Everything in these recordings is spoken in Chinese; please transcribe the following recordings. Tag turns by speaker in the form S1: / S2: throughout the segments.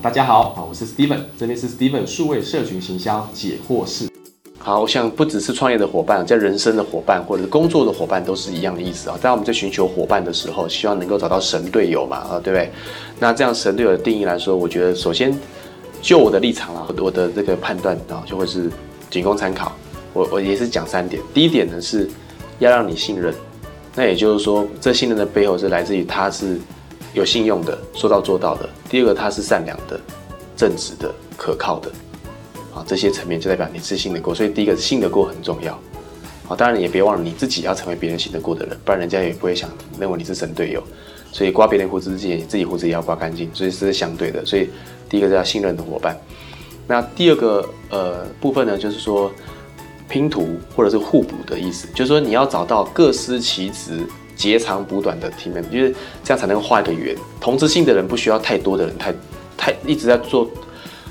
S1: 大家好，啊，我是 Steven，这边是 Steven 数位社群行销解惑室。
S2: 好像不只是创业的伙伴，在人生的伙伴或者是工作的伙伴都是一样的意思啊。当我们在寻求伙伴的时候，希望能够找到神队友嘛，啊，对不对？那这样神队友的定义来说，我觉得首先就我的立场啊，我的这个判断啊，就会是仅供参考。我我也是讲三点，第一点呢是要让你信任，那也就是说，这信任的背后是来自于他是有信用的，说到做到的。第二个，他是善良的、正直的、可靠的，啊，这些层面就代表你是信得过。所以第一个信得过很重要，啊，当然也别忘了你自己要成为别人信得过的人，不然人家也不会想认为你是神队友。所以刮别人胡子之前，你自己胡子也要刮干净，所以这是相对的。所以第一个是要信任的伙伴。那第二个呃部分呢，就是说。拼图或者是互补的意思，就是说你要找到各司其职、截长补短的 team，就是这样才能画一个圆。同质性的人不需要太多的人，太太一直在做，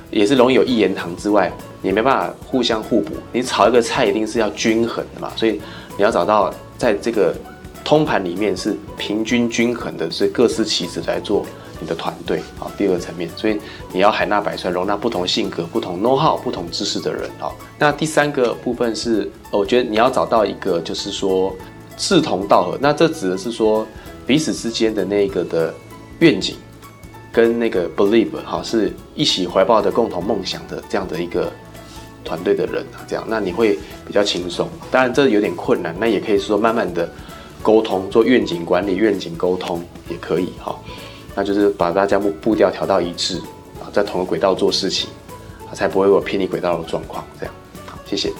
S2: 也是容易有一言堂之外，你没办法互相互补。你炒一个菜一定是要均衡的嘛，所以你要找到在这个通盘里面是平均均衡的，所以各司其职来做。你的团队啊，第二个层面，所以你要海纳百川，容纳不同性格、不同 know how、不同知识的人啊。那第三个部分是，我觉得你要找到一个，就是说志同道合。那这指的是说彼此之间的那个的愿景跟那个 believe 哈，是一起怀抱的共同梦想的这样的一个团队的人啊。这样，那你会比较轻松。当然这有点困难，那也可以说慢慢的沟通，做愿景管理、愿景沟通也可以哈。那就是把大家步步调调到一致啊，在同一个轨道做事情，才不会有偏离轨道的状况。这样，好，谢谢。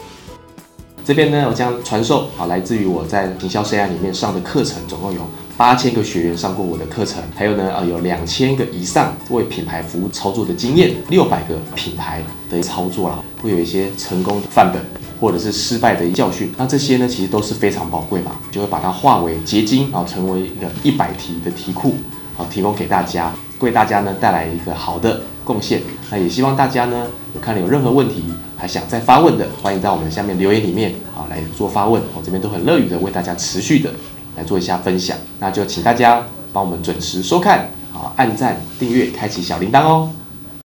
S1: 这边呢，我将传授啊，来自于我在营销 CI 里面上的课程，总共有八千个学员上过我的课程，还有呢，啊，有两千个以上为品牌服务操作的经验，六百个品牌的操作啦，会有一些成功的范本或者是失败的教训。那这些呢，其实都是非常宝贵嘛，就会把它化为结晶啊，成为一个一百题的题库。好，提供给大家，为大家呢带来一个好的贡献。那也希望大家呢，有看了有任何问题，还想再发问的，欢迎在我们下面留言里面啊来做发问，我这边都很乐于的为大家持续的来做一下分享。那就请大家帮我们准时收看，啊，按赞、订阅、开启小铃铛哦。